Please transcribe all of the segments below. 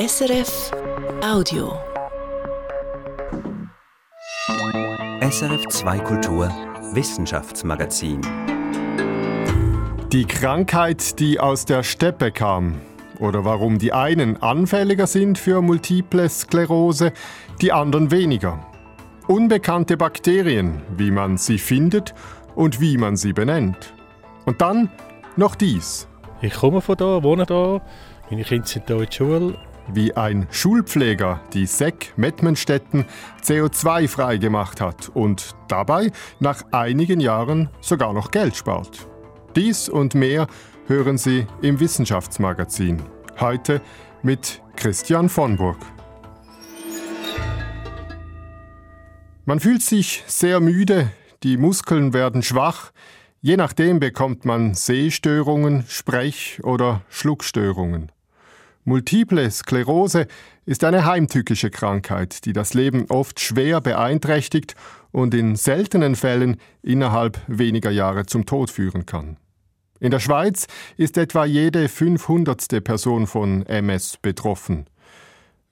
SRF Audio. SRF 2 Kultur Wissenschaftsmagazin. Die Krankheit, die aus der Steppe kam. Oder warum die einen anfälliger sind für multiple Sklerose, die anderen weniger. Unbekannte Bakterien, wie man sie findet und wie man sie benennt. Und dann noch dies. Ich komme von da, wohne da, meine Kinder sind hier in der Schule. Wie ein Schulpfleger die SEC Mettmenstetten CO2-frei gemacht hat und dabei nach einigen Jahren sogar noch Geld spart. Dies und mehr hören Sie im Wissenschaftsmagazin. Heute mit Christian von Burg. Man fühlt sich sehr müde, die Muskeln werden schwach, je nachdem bekommt man Sehstörungen, Sprech- oder Schluckstörungen. Multiple Sklerose ist eine heimtückische Krankheit, die das Leben oft schwer beeinträchtigt und in seltenen Fällen innerhalb weniger Jahre zum Tod führen kann. In der Schweiz ist etwa jede 500. Person von MS betroffen.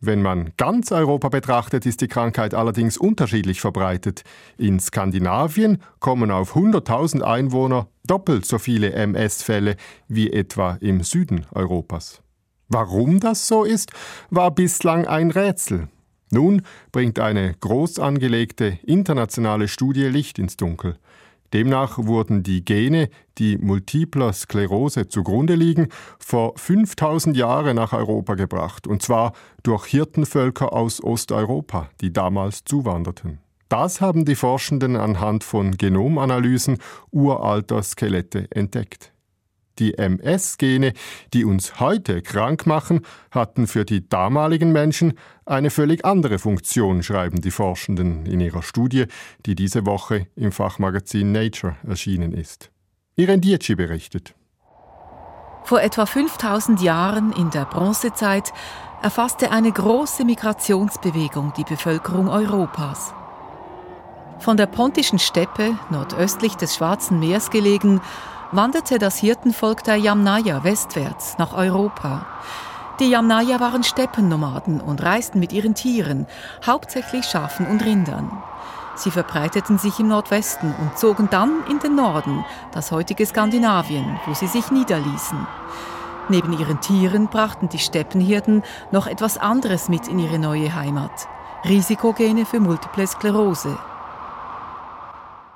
Wenn man ganz Europa betrachtet, ist die Krankheit allerdings unterschiedlich verbreitet. In Skandinavien kommen auf 100.000 Einwohner doppelt so viele MS-Fälle wie etwa im Süden Europas. Warum das so ist, war bislang ein Rätsel. Nun bringt eine groß angelegte internationale Studie Licht ins Dunkel. Demnach wurden die Gene, die multipler Sklerose zugrunde liegen, vor 5000 Jahren nach Europa gebracht, und zwar durch Hirtenvölker aus Osteuropa, die damals zuwanderten. Das haben die Forschenden anhand von Genomanalysen uralter Skelette entdeckt. Die MS-Gene, die uns heute krank machen, hatten für die damaligen Menschen eine völlig andere Funktion, schreiben die Forschenden in ihrer Studie, die diese Woche im Fachmagazin Nature erschienen ist. Irene Dietschi berichtet. Vor etwa 5000 Jahren in der Bronzezeit erfasste eine große Migrationsbewegung die Bevölkerung Europas. Von der pontischen Steppe, nordöstlich des Schwarzen Meers gelegen, wanderte das Hirtenvolk der Yamnaya westwärts nach Europa. Die Yamnaya waren Steppennomaden und reisten mit ihren Tieren, hauptsächlich Schafen und Rindern. Sie verbreiteten sich im Nordwesten und zogen dann in den Norden, das heutige Skandinavien, wo sie sich niederließen. Neben ihren Tieren brachten die Steppenhirten noch etwas anderes mit in ihre neue Heimat. Risikogene für Multiple Sklerose.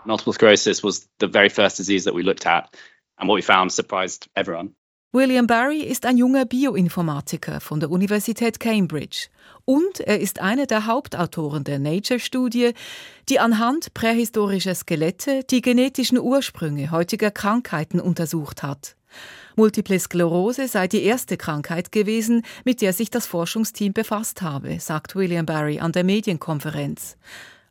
Multiple sclerosis was the very first disease that we looked at, and what we found surprised everyone. William Barry ist ein junger Bioinformatiker von der Universität Cambridge und er ist einer der Hauptautoren der Nature-Studie, die anhand prähistorischer Skelette die genetischen Ursprünge heutiger Krankheiten untersucht hat. Multiple Sklerose sei die erste Krankheit gewesen, mit der sich das Forschungsteam befasst habe, sagt William Barry an der Medienkonferenz.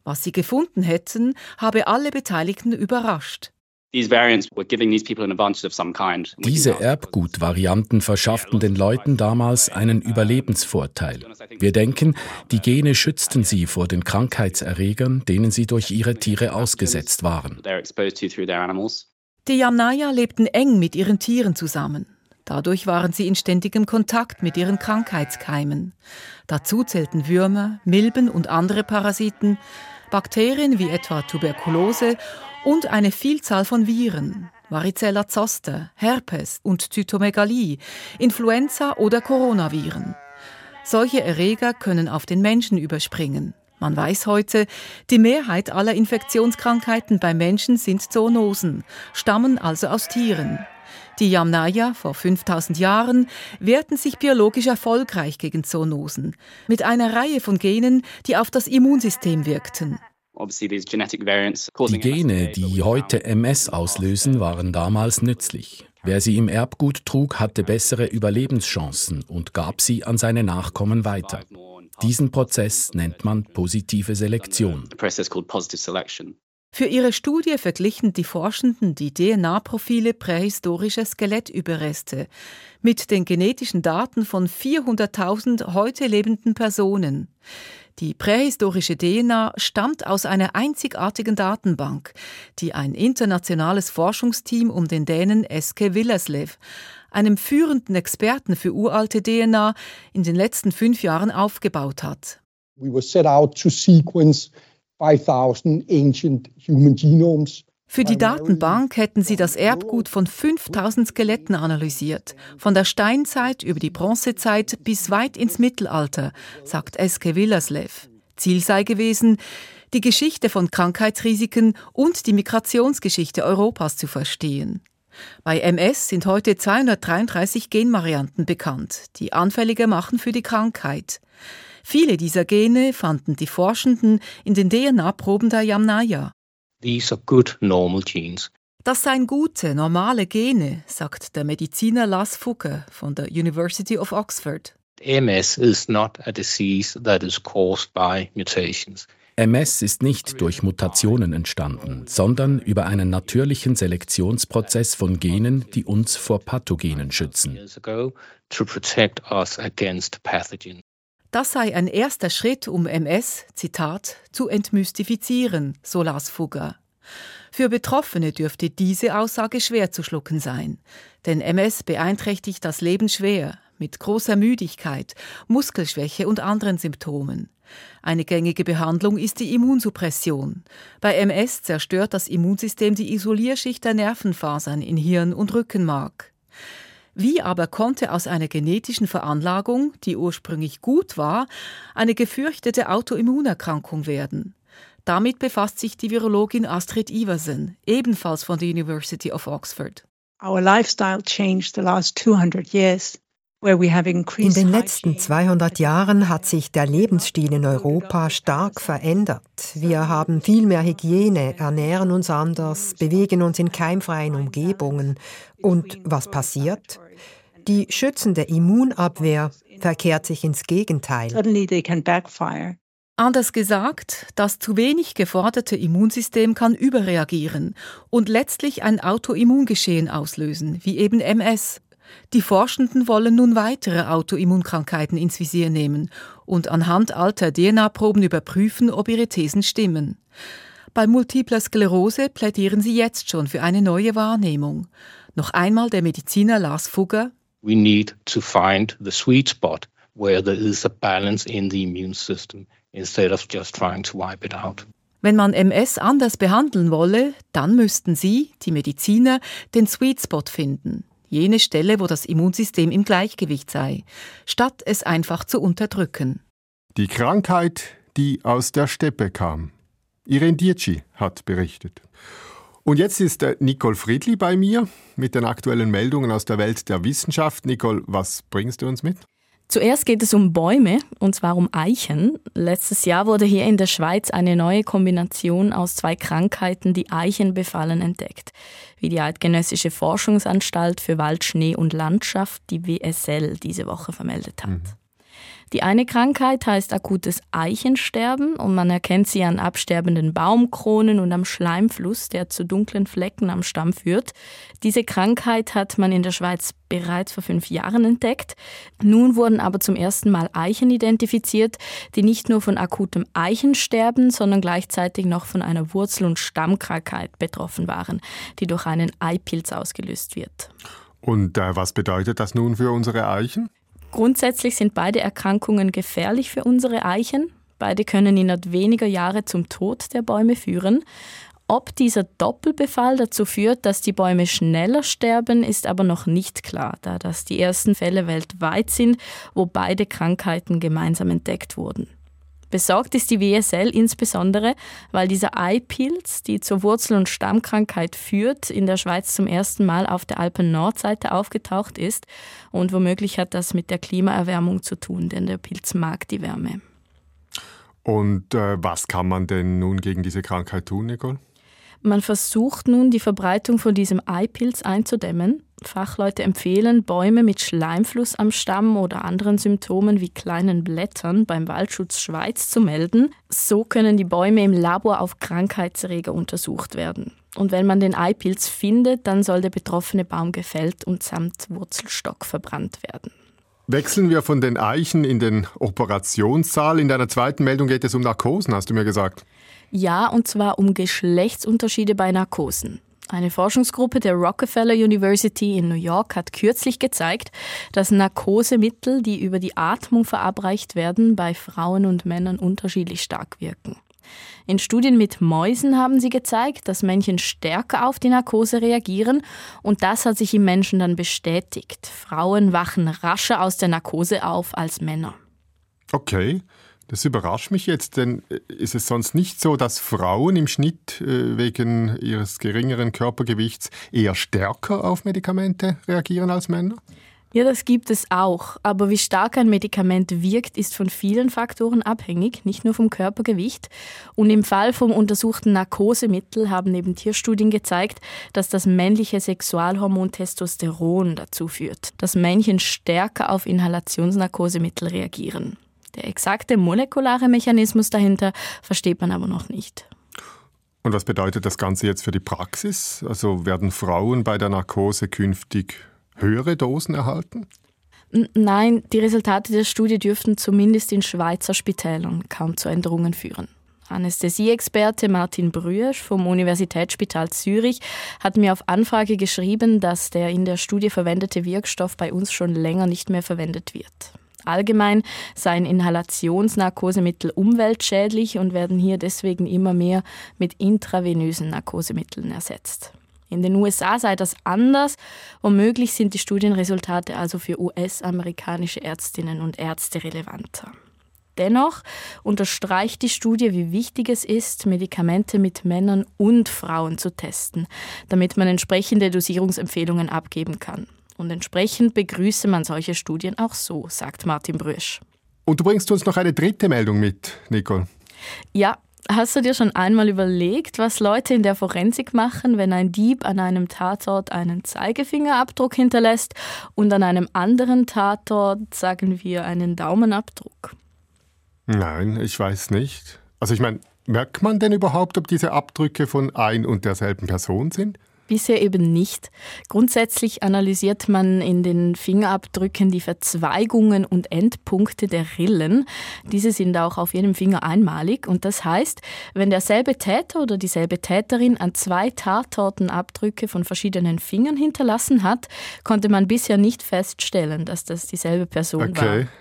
Was sie gefunden hätten, habe alle Beteiligten überrascht. Diese Erbgutvarianten verschafften den Leuten damals einen Überlebensvorteil. Wir denken, die Gene schützten sie vor den Krankheitserregern, denen sie durch ihre Tiere ausgesetzt waren. Die Yamnaya lebten eng mit ihren Tieren zusammen. Dadurch waren sie in ständigem Kontakt mit ihren Krankheitskeimen. Dazu zählten Würmer, Milben und andere Parasiten, Bakterien wie etwa Tuberkulose und eine Vielzahl von Viren, Varicella zoster, Herpes und Zytomegalie, Influenza oder Coronaviren. Solche Erreger können auf den Menschen überspringen. Man weiß heute, die Mehrheit aller Infektionskrankheiten bei Menschen sind Zoonosen, stammen also aus Tieren. Die Yamnaya vor 5000 Jahren wehrten sich biologisch erfolgreich gegen Zoonosen, mit einer Reihe von Genen, die auf das Immunsystem wirkten. Die Gene, die heute MS auslösen, waren damals nützlich. Wer sie im Erbgut trug, hatte bessere Überlebenschancen und gab sie an seine Nachkommen weiter. Diesen Prozess nennt man positive Selektion. Für ihre Studie verglichen die Forschenden die DNA-Profile prähistorischer Skelettüberreste mit den genetischen Daten von 400.000 heute lebenden Personen. Die prähistorische DNA stammt aus einer einzigartigen Datenbank, die ein internationales Forschungsteam um den Dänen Eske Willerslev, einem führenden Experten für uralte DNA, in den letzten fünf Jahren aufgebaut hat. We were set out to sequence 5000 ancient human genomes. Für die Datenbank hätten sie das Erbgut von 5000 Skeletten analysiert, von der Steinzeit über die Bronzezeit bis weit ins Mittelalter, sagt Eske Willerslev. Ziel sei gewesen, die Geschichte von Krankheitsrisiken und die Migrationsgeschichte Europas zu verstehen. Bei MS sind heute 233 Genvarianten bekannt, die anfälliger machen für die Krankheit. Viele dieser Gene fanden die Forschenden in den DNA-Proben der Yamnaya. These are good normal genes. Das seien gute, normale Gene, sagt der Mediziner Lars Fugger von der University of Oxford. MS is not a disease that is caused by mutations. MS ist nicht durch Mutationen entstanden, sondern über einen natürlichen Selektionsprozess von Genen, die uns vor Pathogenen schützen. Das sei ein erster Schritt, um MS, Zitat, zu entmystifizieren, so las Fugger. Für Betroffene dürfte diese Aussage schwer zu schlucken sein, denn MS beeinträchtigt das Leben schwer, mit großer Müdigkeit, Muskelschwäche und anderen Symptomen. Eine gängige Behandlung ist die Immunsuppression. Bei MS zerstört das Immunsystem die Isolierschicht der Nervenfasern in Hirn und Rückenmark. Wie aber konnte aus einer genetischen Veranlagung, die ursprünglich gut war, eine gefürchtete Autoimmunerkrankung werden? Damit befasst sich die Virologin Astrid Iversen, ebenfalls von der University of Oxford. Our lifestyle changed the last 200 years. In den letzten 200 Jahren hat sich der Lebensstil in Europa stark verändert. Wir haben viel mehr Hygiene, ernähren uns anders, bewegen uns in keimfreien Umgebungen. Und was passiert? Die schützende Immunabwehr verkehrt sich ins Gegenteil. Anders gesagt, das zu wenig geforderte Immunsystem kann überreagieren und letztlich ein Autoimmungeschehen auslösen, wie eben MS. Die Forschenden wollen nun weitere Autoimmunkrankheiten ins Visier nehmen und anhand alter DNA-Proben überprüfen, ob ihre Thesen stimmen. Bei multipler Sklerose plädieren sie jetzt schon für eine neue Wahrnehmung. Noch einmal der Mediziner Lars Fugger. We need to find the sweet spot where there is a balance in the immune system instead of just trying to wipe it out. Wenn man MS anders behandeln wolle, dann müssten sie, die Mediziner, den Sweet Spot finden jene Stelle, wo das Immunsystem im Gleichgewicht sei, statt es einfach zu unterdrücken. Die Krankheit, die aus der Steppe kam. Irene Dietschi hat berichtet. Und jetzt ist Nicole Friedli bei mir mit den aktuellen Meldungen aus der Welt der Wissenschaft. Nicole, was bringst du uns mit? Zuerst geht es um Bäume, und zwar um Eichen. Letztes Jahr wurde hier in der Schweiz eine neue Kombination aus zwei Krankheiten, die Eichen befallen, entdeckt, wie die Eidgenössische Forschungsanstalt für Wald, Schnee und Landschaft, die WSL, diese Woche vermeldet hat. Mhm. Die eine Krankheit heißt akutes Eichensterben und man erkennt sie an absterbenden Baumkronen und am Schleimfluss, der zu dunklen Flecken am Stamm führt. Diese Krankheit hat man in der Schweiz bereits vor fünf Jahren entdeckt. Nun wurden aber zum ersten Mal Eichen identifiziert, die nicht nur von akutem Eichensterben, sondern gleichzeitig noch von einer Wurzel- und Stammkrankheit betroffen waren, die durch einen Eipilz ausgelöst wird. Und äh, was bedeutet das nun für unsere Eichen? Grundsätzlich sind beide Erkrankungen gefährlich für unsere Eichen. Beide können innerhalb weniger Jahre zum Tod der Bäume führen. Ob dieser Doppelbefall dazu führt, dass die Bäume schneller sterben, ist aber noch nicht klar, da das die ersten Fälle weltweit sind, wo beide Krankheiten gemeinsam entdeckt wurden. Besorgt ist die WSL insbesondere, weil dieser Eipilz, die zur Wurzel- und Stammkrankheit führt, in der Schweiz zum ersten Mal auf der Alpen-Nordseite aufgetaucht ist und womöglich hat das mit der Klimaerwärmung zu tun, denn der Pilz mag die Wärme. Und äh, was kann man denn nun gegen diese Krankheit tun, Nicole? Man versucht nun, die Verbreitung von diesem Eipilz einzudämmen. Fachleute empfehlen, Bäume mit Schleimfluss am Stamm oder anderen Symptomen wie kleinen Blättern beim Waldschutz Schweiz zu melden. So können die Bäume im Labor auf Krankheitserreger untersucht werden. Und wenn man den Eipilz findet, dann soll der betroffene Baum gefällt und samt Wurzelstock verbrannt werden. Wechseln wir von den Eichen in den Operationssaal. In deiner zweiten Meldung geht es um Narkosen, hast du mir gesagt. Ja, und zwar um Geschlechtsunterschiede bei Narkosen. Eine Forschungsgruppe der Rockefeller University in New York hat kürzlich gezeigt, dass Narkosemittel, die über die Atmung verabreicht werden, bei Frauen und Männern unterschiedlich stark wirken. In Studien mit Mäusen haben sie gezeigt, dass Männchen stärker auf die Narkose reagieren und das hat sich im Menschen dann bestätigt. Frauen wachen rascher aus der Narkose auf als Männer. Okay. Das überrascht mich jetzt, denn äh, ist es sonst nicht so, dass Frauen im Schnitt äh, wegen ihres geringeren Körpergewichts eher stärker auf Medikamente reagieren als Männer? Ja, das gibt es auch. Aber wie stark ein Medikament wirkt, ist von vielen Faktoren abhängig, nicht nur vom Körpergewicht. Und im Fall vom untersuchten Narkosemittel haben eben Tierstudien gezeigt, dass das männliche Sexualhormon Testosteron dazu führt, dass Männchen stärker auf Inhalationsnarkosemittel reagieren. Der exakte molekulare Mechanismus dahinter versteht man aber noch nicht. Und was bedeutet das Ganze jetzt für die Praxis? Also werden Frauen bei der Narkose künftig höhere Dosen erhalten? Nein, die Resultate der Studie dürften zumindest in Schweizer Spitälern kaum zu Änderungen führen. Anästhesieexperte Martin Brüesch vom Universitätsspital Zürich hat mir auf Anfrage geschrieben, dass der in der Studie verwendete Wirkstoff bei uns schon länger nicht mehr verwendet wird. Allgemein seien Inhalationsnarkosemittel umweltschädlich und werden hier deswegen immer mehr mit intravenösen Narkosemitteln ersetzt. In den USA sei das anders. Womöglich sind die Studienresultate also für US-amerikanische Ärztinnen und Ärzte relevanter. Dennoch unterstreicht die Studie, wie wichtig es ist, Medikamente mit Männern und Frauen zu testen, damit man entsprechende Dosierungsempfehlungen abgeben kann. Und entsprechend begrüße man solche Studien auch so, sagt Martin Brüsch. Und du bringst uns noch eine dritte Meldung mit, Nicole. Ja, Hast du dir schon einmal überlegt, was Leute in der Forensik machen, wenn ein Dieb an einem Tatort einen Zeigefingerabdruck hinterlässt und an einem anderen Tatort, sagen wir, einen Daumenabdruck? Nein, ich weiß nicht. Also ich meine, merkt man denn überhaupt, ob diese Abdrücke von ein und derselben Person sind? Bisher eben nicht. Grundsätzlich analysiert man in den Fingerabdrücken die Verzweigungen und Endpunkte der Rillen. Diese sind auch auf jedem Finger einmalig und das heißt, wenn derselbe Täter oder dieselbe Täterin an zwei Tatorten Abdrücke von verschiedenen Fingern hinterlassen hat, konnte man bisher nicht feststellen, dass das dieselbe Person okay. war.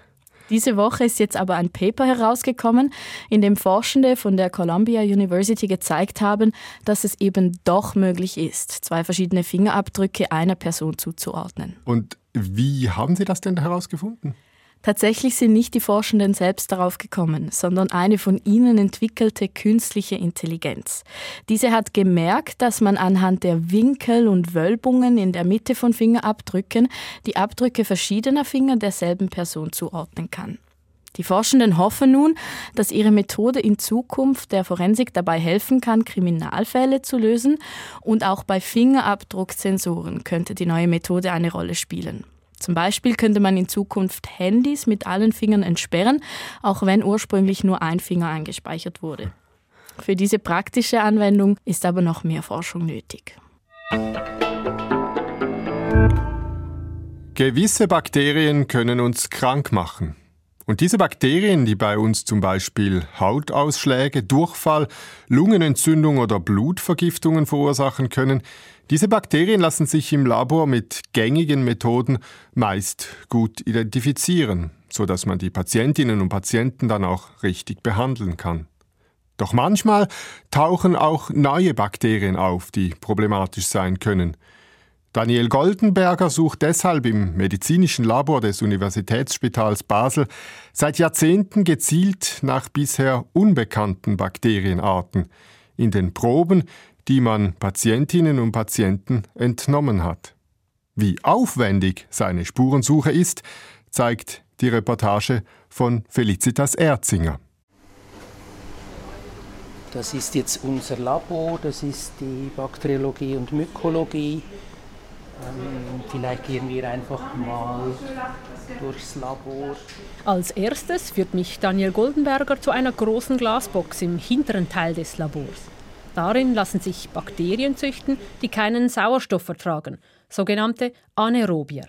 Diese Woche ist jetzt aber ein Paper herausgekommen, in dem Forschende von der Columbia University gezeigt haben, dass es eben doch möglich ist, zwei verschiedene Fingerabdrücke einer Person zuzuordnen. Und wie haben Sie das denn herausgefunden? Tatsächlich sind nicht die Forschenden selbst darauf gekommen, sondern eine von ihnen entwickelte künstliche Intelligenz. Diese hat gemerkt, dass man anhand der Winkel und Wölbungen in der Mitte von Fingerabdrücken die Abdrücke verschiedener Finger derselben Person zuordnen kann. Die Forschenden hoffen nun, dass ihre Methode in Zukunft der Forensik dabei helfen kann, Kriminalfälle zu lösen und auch bei Fingerabdrucksensoren könnte die neue Methode eine Rolle spielen. Zum Beispiel könnte man in Zukunft Handys mit allen Fingern entsperren, auch wenn ursprünglich nur ein Finger eingespeichert wurde. Für diese praktische Anwendung ist aber noch mehr Forschung nötig. Gewisse Bakterien können uns krank machen. Und diese Bakterien, die bei uns zum Beispiel Hautausschläge, Durchfall, Lungenentzündung oder Blutvergiftungen verursachen können, diese Bakterien lassen sich im Labor mit gängigen Methoden meist gut identifizieren, so dass man die Patientinnen und Patienten dann auch richtig behandeln kann. Doch manchmal tauchen auch neue Bakterien auf, die problematisch sein können – Daniel Goldenberger sucht deshalb im medizinischen Labor des Universitätsspitals Basel seit Jahrzehnten gezielt nach bisher unbekannten Bakterienarten in den Proben, die man Patientinnen und Patienten entnommen hat. Wie aufwendig seine Spurensuche ist, zeigt die Reportage von Felicitas Erzinger. Das ist jetzt unser Labor, das ist die Bakteriologie und Mykologie. Ähm, vielleicht gehen wir einfach mal durchs Labor. Als erstes führt mich Daniel Goldenberger zu einer großen Glasbox im hinteren Teil des Labors. Darin lassen sich Bakterien züchten, die keinen Sauerstoff vertragen, sogenannte Anaerobier.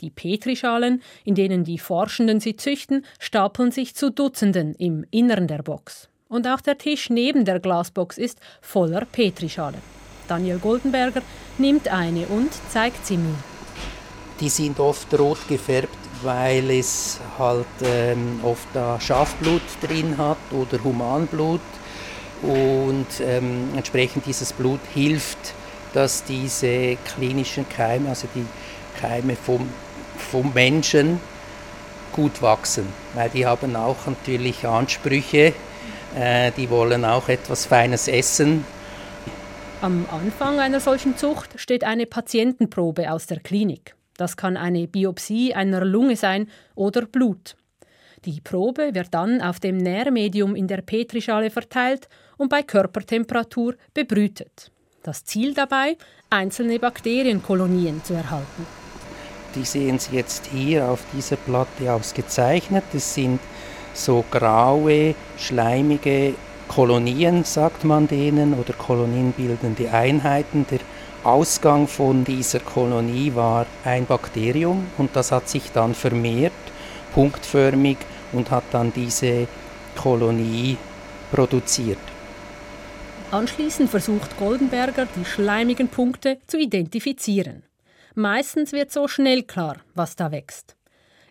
Die Petrischalen, in denen die Forschenden sie züchten, stapeln sich zu Dutzenden im Inneren der Box. Und auch der Tisch neben der Glasbox ist voller Petrischalen. Daniel Goldenberger nimmt eine und zeigt sie mir. Die sind oft rot gefärbt, weil es halt ähm, oft da Schafblut drin hat oder Humanblut. Und ähm, entsprechend dieses Blut hilft, dass diese klinischen Keime, also die Keime vom, vom Menschen, gut wachsen. Weil die haben auch natürlich Ansprüche, äh, die wollen auch etwas Feines essen. Am Anfang einer solchen Zucht steht eine Patientenprobe aus der Klinik. Das kann eine Biopsie einer Lunge sein oder Blut. Die Probe wird dann auf dem Nährmedium in der Petrischale verteilt und bei Körpertemperatur bebrütet. Das Ziel dabei, einzelne Bakterienkolonien zu erhalten. Die sehen Sie jetzt hier auf dieser Platte ausgezeichnet. Das sind so graue, schleimige Kolonien, sagt man denen, oder kolonienbildende Einheiten. Der Ausgang von dieser Kolonie war ein Bakterium und das hat sich dann vermehrt, punktförmig und hat dann diese Kolonie produziert. Anschließend versucht Goldenberger, die schleimigen Punkte zu identifizieren. Meistens wird so schnell klar, was da wächst.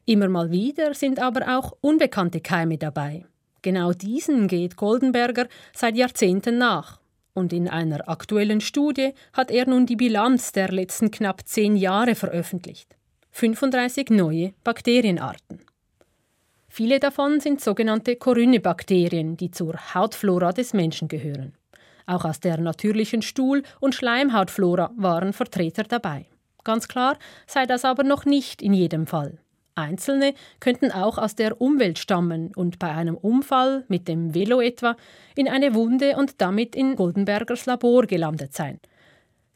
Immer mal wieder sind aber auch unbekannte Keime dabei. Genau diesen geht Goldenberger seit Jahrzehnten nach und in einer aktuellen Studie hat er nun die Bilanz der letzten knapp zehn Jahre veröffentlicht. 35 neue Bakterienarten. Viele davon sind sogenannte Corynebakterien, die zur Hautflora des Menschen gehören. Auch aus der natürlichen Stuhl- und Schleimhautflora waren Vertreter dabei. Ganz klar sei das aber noch nicht in jedem Fall. Einzelne könnten auch aus der Umwelt stammen und bei einem Unfall mit dem Velo etwa in eine Wunde und damit in Goldenbergers Labor gelandet sein.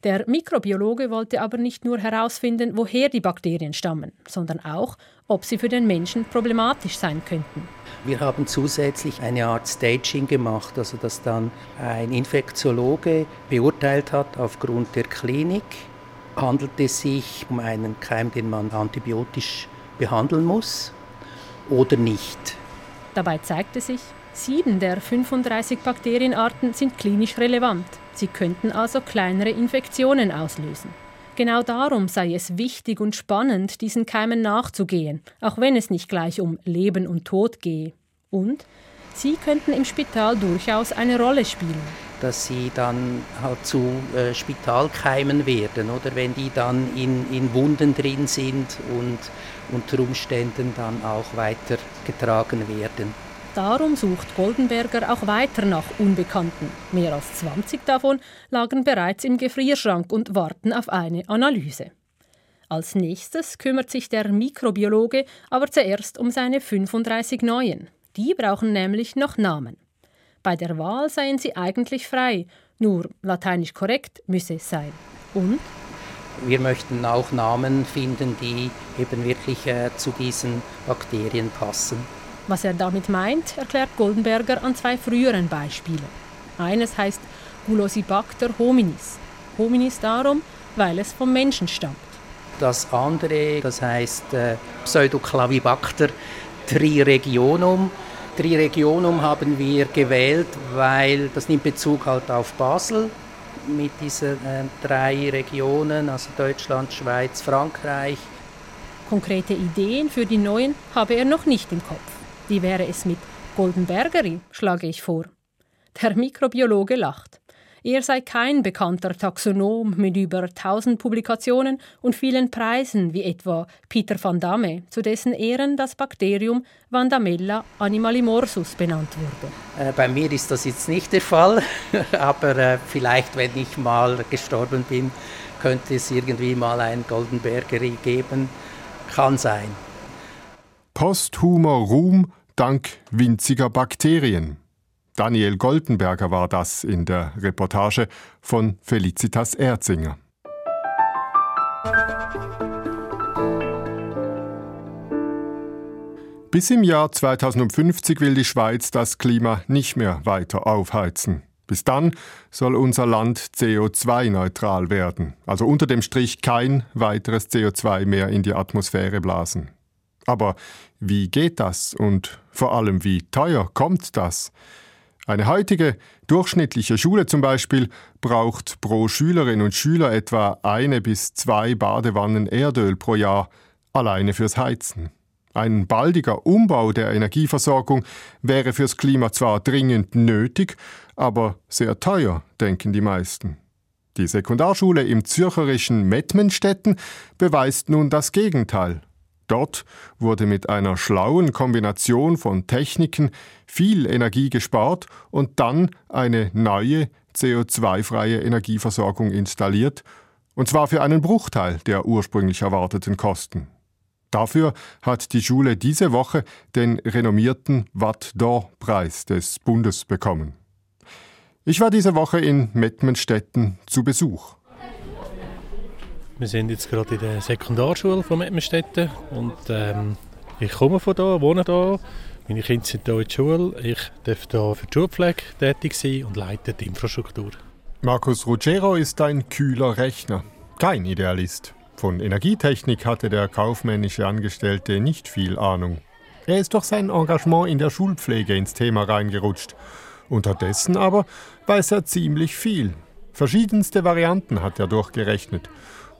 Der Mikrobiologe wollte aber nicht nur herausfinden, woher die Bakterien stammen, sondern auch, ob sie für den Menschen problematisch sein könnten. Wir haben zusätzlich eine Art Staging gemacht, also dass dann ein Infektiologe beurteilt hat aufgrund der Klinik, handelt es sich um einen Keim, den man antibiotisch behandeln muss oder nicht. Dabei zeigte sich, sieben der 35 Bakterienarten sind klinisch relevant. Sie könnten also kleinere Infektionen auslösen. Genau darum sei es wichtig und spannend, diesen Keimen nachzugehen, auch wenn es nicht gleich um Leben und Tod gehe. Und sie könnten im Spital durchaus eine Rolle spielen dass sie dann halt zu äh, Spitalkeimen werden oder wenn die dann in, in Wunden drin sind und unter Umständen dann auch weitergetragen werden. Darum sucht Goldenberger auch weiter nach Unbekannten. Mehr als 20 davon lagen bereits im Gefrierschrank und warten auf eine Analyse. Als nächstes kümmert sich der Mikrobiologe aber zuerst um seine 35 neuen. Die brauchen nämlich noch Namen. Bei der Wahl seien sie eigentlich frei, nur lateinisch korrekt müsse es sein. Und? Wir möchten auch Namen finden, die eben wirklich äh, zu diesen Bakterien passen. Was er damit meint, erklärt Goldenberger an zwei früheren Beispielen. Eines heißt Gulosibacter hominis. Hominis darum, weil es vom Menschen stammt. Das andere, das heißt äh, Pseudoclavibacter triregionum. Triregionum haben wir gewählt, weil das nimmt Bezug halt auf Basel mit diesen äh, drei Regionen, also Deutschland, Schweiz, Frankreich. Konkrete Ideen für die neuen habe er noch nicht im Kopf. Wie wäre es mit Goldenbergeri, schlage ich vor. Der Mikrobiologe lacht. Er sei kein bekannter Taxonom mit über 1000 Publikationen und vielen Preisen, wie etwa Peter van Damme, zu dessen Ehren das Bakterium Vandamella animalimorsus benannt wurde. Äh, bei mir ist das jetzt nicht der Fall, aber äh, vielleicht, wenn ich mal gestorben bin, könnte es irgendwie mal ein Goldenbergeri geben. Kann sein. Posthumer Ruhm dank winziger Bakterien. Daniel Goldenberger war das in der Reportage von Felicitas Erzinger. Bis im Jahr 2050 will die Schweiz das Klima nicht mehr weiter aufheizen. Bis dann soll unser Land CO2-neutral werden, also unter dem Strich kein weiteres CO2 mehr in die Atmosphäre blasen. Aber wie geht das und vor allem wie teuer kommt das? Eine heutige durchschnittliche Schule zum Beispiel braucht pro Schülerin und Schüler etwa eine bis zwei Badewannen Erdöl pro Jahr alleine fürs Heizen. Ein baldiger Umbau der Energieversorgung wäre fürs Klima zwar dringend nötig, aber sehr teuer, denken die meisten. Die Sekundarschule im zürcherischen Mettmenstetten beweist nun das Gegenteil. Dort wurde mit einer schlauen Kombination von Techniken viel Energie gespart und dann eine neue CO2-freie Energieversorgung installiert, und zwar für einen Bruchteil der ursprünglich erwarteten Kosten. Dafür hat die Schule diese Woche den renommierten Watt d'Or-Preis des Bundes bekommen. Ich war diese Woche in Mettmenstetten zu Besuch. Wir sind jetzt gerade in der Sekundarschule von Mettmenstetten und ähm, ich komme von da, wohne da. Meine Kinder sind hier in der Schule. Ich darf hier für die Schulpflege tätig sein und leite die Infrastruktur. Markus Ruggiero ist ein kühler Rechner, kein Idealist. Von Energietechnik hatte der kaufmännische Angestellte nicht viel Ahnung. Er ist durch sein Engagement in der Schulpflege ins Thema reingerutscht. Unterdessen aber weiß er ziemlich viel. Verschiedenste Varianten hat er durchgerechnet.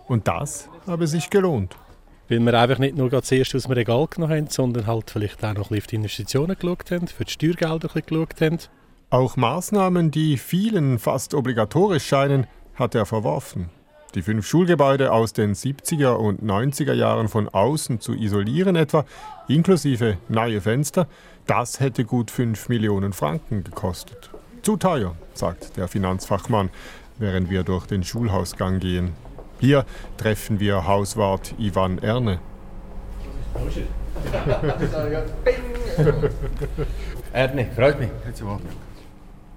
Und das habe sich gelohnt. Weil wir einfach nicht nur zuerst aus dem Regal genommen haben, sondern halt vielleicht auch noch ein bisschen auf die Investitionen geschaut haben, für die Steuergelder geschaut haben. Auch Maßnahmen, die vielen fast obligatorisch scheinen, hat er verworfen. Die fünf Schulgebäude aus den 70er und 90er Jahren von außen zu isolieren etwa, inklusive neue Fenster, das hätte gut 5 Millionen Franken gekostet. Zu teuer, sagt der Finanzfachmann, während wir durch den Schulhausgang gehen. Hier treffen wir Hauswart Ivan Erne. Erne, freut mich.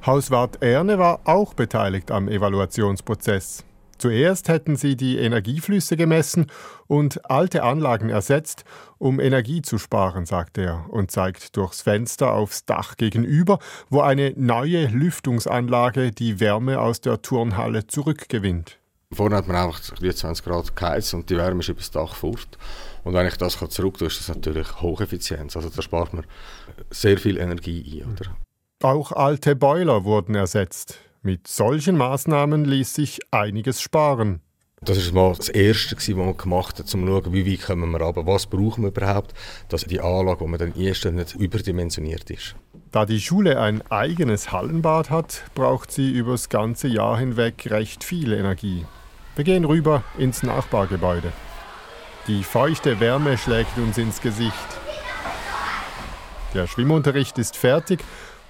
Hauswart Erne war auch beteiligt am Evaluationsprozess. Zuerst hätten sie die Energieflüsse gemessen und alte Anlagen ersetzt, um Energie zu sparen, sagt er und zeigt durchs Fenster aufs Dach gegenüber, wo eine neue Lüftungsanlage die Wärme aus der Turnhalle zurückgewinnt. Vorne hat man einfach 20 Grad geheizt und die Wärme ist über das Dach fort. Und wenn ich das zurück tue, ist das natürlich Hocheffizienz. Also da spart man sehr viel Energie ein. Oder? Auch alte Boiler wurden ersetzt. Mit solchen Maßnahmen ließ sich einiges sparen. Das war mal das Erste, was man gemacht hat, um zu schauen, wie weit kommen wir runter, was brauchen wir überhaupt, dass die Anlage, die man dann einstellt, nicht überdimensioniert ist. Da die Schule ein eigenes Hallenbad hat, braucht sie über das ganze Jahr hinweg recht viel Energie. Wir gehen rüber ins Nachbargebäude. Die feuchte Wärme schlägt uns ins Gesicht. Der Schwimmunterricht ist fertig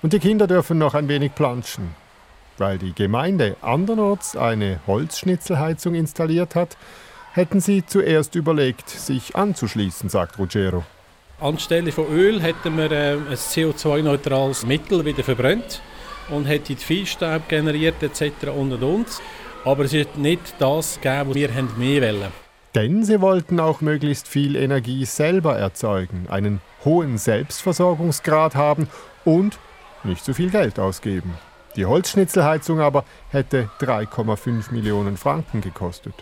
und die Kinder dürfen noch ein wenig planschen. Weil die Gemeinde andernorts eine Holzschnitzelheizung installiert hat, hätten sie zuerst überlegt, sich anzuschließen, sagt Ruggiero. Anstelle von Öl hätten wir äh, ein CO2-neutrales Mittel wieder verbrannt und hätten Viehstaub generiert etc. und und und. Aber es hat nicht das gegeben, was wir mehr wollen. Denn sie wollten auch möglichst viel Energie selber erzeugen, einen hohen Selbstversorgungsgrad haben und nicht zu viel Geld ausgeben. Die Holzschnitzelheizung aber hätte 3,5 Millionen Franken gekostet.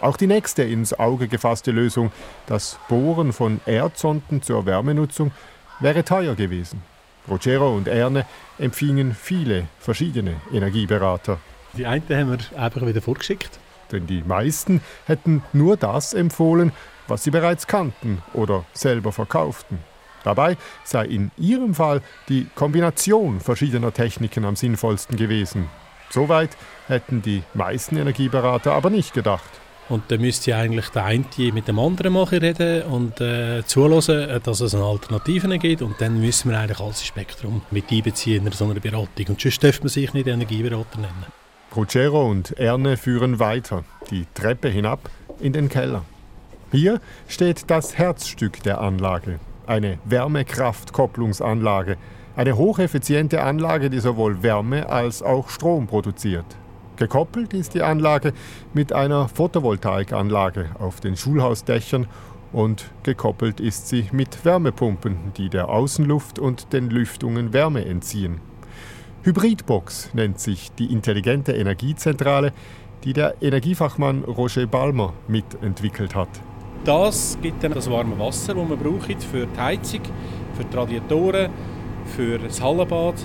Auch die nächste ins Auge gefasste Lösung, das Bohren von Erdsonden zur Wärmenutzung, wäre teuer gewesen. Rogero und Erne empfingen viele verschiedene Energieberater. Die einen haben wir einfach wieder vorgeschickt. Denn die meisten hätten nur das empfohlen, was sie bereits kannten oder selber verkauften. Dabei sei in ihrem Fall die Kombination verschiedener Techniken am sinnvollsten gewesen. Soweit hätten die meisten Energieberater aber nicht gedacht. Und dann müsste eigentlich der eine mit dem anderen machen reden und äh, zulassen, äh, dass es eine Alternative gibt. Und dann müssen wir eigentlich alles Spektrum mit einbeziehen in so einer Beratung. Und sonst dürfte man sich nicht Energieberater nennen. Ruggero und Erne führen weiter, die Treppe hinab in den Keller. Hier steht das Herzstück der Anlage, eine Wärmekraftkopplungsanlage, eine hocheffiziente Anlage, die sowohl Wärme als auch Strom produziert. Gekoppelt ist die Anlage mit einer Photovoltaikanlage auf den Schulhausdächern und gekoppelt ist sie mit Wärmepumpen, die der Außenluft und den Lüftungen Wärme entziehen. Hybridbox nennt sich die intelligente Energiezentrale, die der Energiefachmann Roger Balmer mitentwickelt hat. Das gibt dann das warme Wasser, das man braucht für die Heizung, für die Radiatoren, für das Hallenbad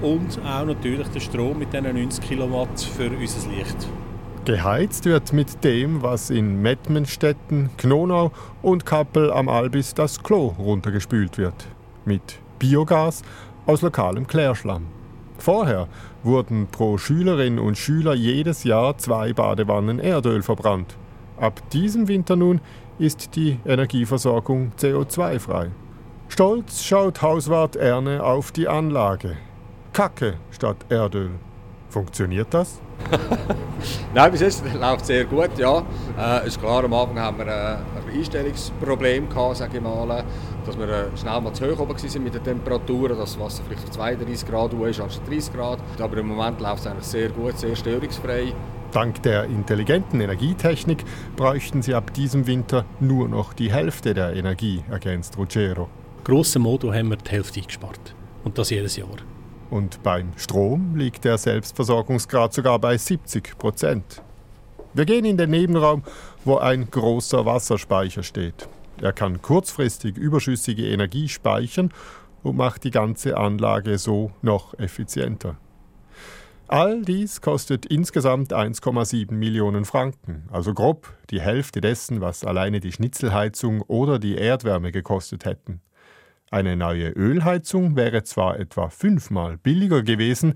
und auch natürlich den Strom mit diesen 90 Kilowatt für unser Licht. Geheizt wird mit dem, was in Mettmenstetten, Knonau und Kappel am Albis das Klo runtergespült wird. Mit Biogas aus lokalem Klärschlamm. Vorher wurden pro Schülerin und Schüler jedes Jahr zwei Badewannen Erdöl verbrannt. Ab diesem Winter nun ist die Energieversorgung CO2-frei. Stolz schaut Hauswart Erne auf die Anlage. Kacke statt Erdöl. Funktioniert das? Nein, bis jetzt läuft es sehr gut, ja. Äh, ist klar, am Anfang haben wir äh, ein Einstellungsproblem gehabt, sage ich mal, dass wir äh, schnell mal zu hoch oben waren mit den Temperaturen, dass das Wasser vielleicht auf 32 Grad ist anstatt 30 Grad. Aber im Moment läuft es eigentlich sehr gut, sehr störungsfrei. Dank der intelligenten Energietechnik bräuchten sie ab diesem Winter nur noch die Hälfte der Energie, ergänzt Ruggiero. Grosso Modo haben wir die Hälfte eingespart. Und das jedes Jahr. Und beim Strom liegt der Selbstversorgungsgrad sogar bei 70 Prozent. Wir gehen in den Nebenraum, wo ein großer Wasserspeicher steht. Er kann kurzfristig überschüssige Energie speichern und macht die ganze Anlage so noch effizienter. All dies kostet insgesamt 1,7 Millionen Franken, also grob die Hälfte dessen, was alleine die Schnitzelheizung oder die Erdwärme gekostet hätten. Eine neue Ölheizung wäre zwar etwa fünfmal billiger gewesen,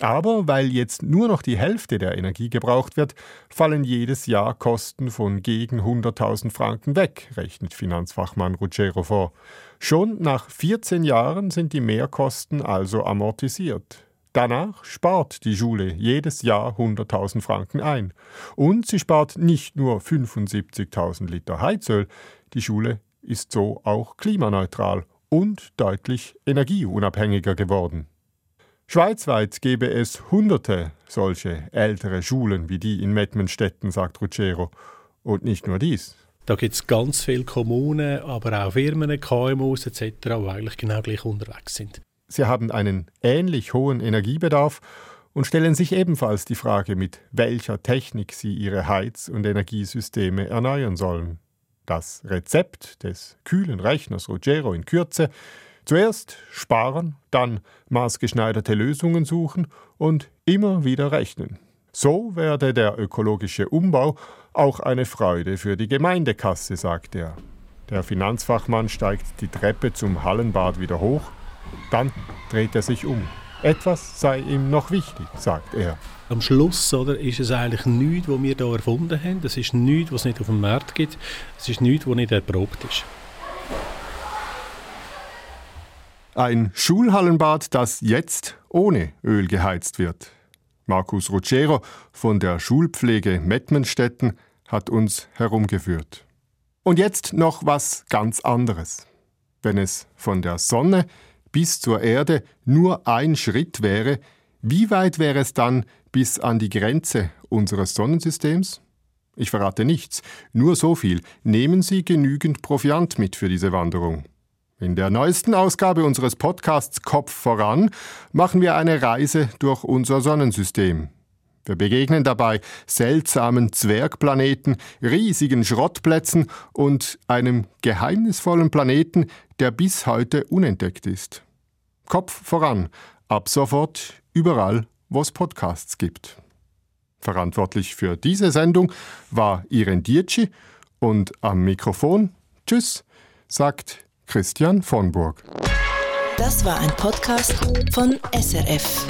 aber weil jetzt nur noch die Hälfte der Energie gebraucht wird, fallen jedes Jahr Kosten von gegen 100.000 Franken weg, rechnet Finanzfachmann Ruggiero vor. Schon nach 14 Jahren sind die Mehrkosten also amortisiert. Danach spart die Schule jedes Jahr 100.000 Franken ein. Und sie spart nicht nur 75.000 Liter Heizöl, die Schule ist so auch klimaneutral und deutlich energieunabhängiger geworden. Schweizweit gäbe es hunderte solche ältere Schulen wie die in Mettmenstetten, sagt Ruggiero. Und nicht nur dies. Da gibt es ganz viele Kommunen, aber auch Firmen, KMUs etc., die eigentlich genau gleich unterwegs sind. Sie haben einen ähnlich hohen Energiebedarf und stellen sich ebenfalls die Frage, mit welcher Technik sie ihre Heiz- und Energiesysteme erneuern sollen. Das Rezept des kühlen Rechners Ruggiero in Kürze Zuerst sparen, dann maßgeschneiderte Lösungen suchen und immer wieder rechnen. So werde der ökologische Umbau auch eine Freude für die Gemeindekasse, sagt er. Der Finanzfachmann steigt die Treppe zum Hallenbad wieder hoch, dann dreht er sich um. Etwas sei ihm noch wichtig, sagt er. Am Schluss oder, ist es eigentlich nichts, was wir hier erfunden haben. Es ist nichts, was es nicht auf dem Markt gibt. Es ist nichts, was nicht erprobt ist. Ein Schulhallenbad, das jetzt ohne Öl geheizt wird. Markus Ruggiero von der Schulpflege Mettmenstetten hat uns herumgeführt. Und jetzt noch was ganz anderes. Wenn es von der Sonne bis zur Erde nur ein Schritt wäre, wie weit wäre es dann bis an die Grenze unseres Sonnensystems? Ich verrate nichts, nur so viel. Nehmen Sie genügend Proviant mit für diese Wanderung. In der neuesten Ausgabe unseres Podcasts Kopf voran machen wir eine Reise durch unser Sonnensystem. Wir begegnen dabei seltsamen Zwergplaneten, riesigen Schrottplätzen und einem geheimnisvollen Planeten, der bis heute unentdeckt ist. Kopf voran, ab sofort überall, wo es Podcasts gibt. Verantwortlich für diese Sendung war Irene Dietschi und am Mikrofon Tschüss, sagt Christian von Burg. Das war ein Podcast von SRF.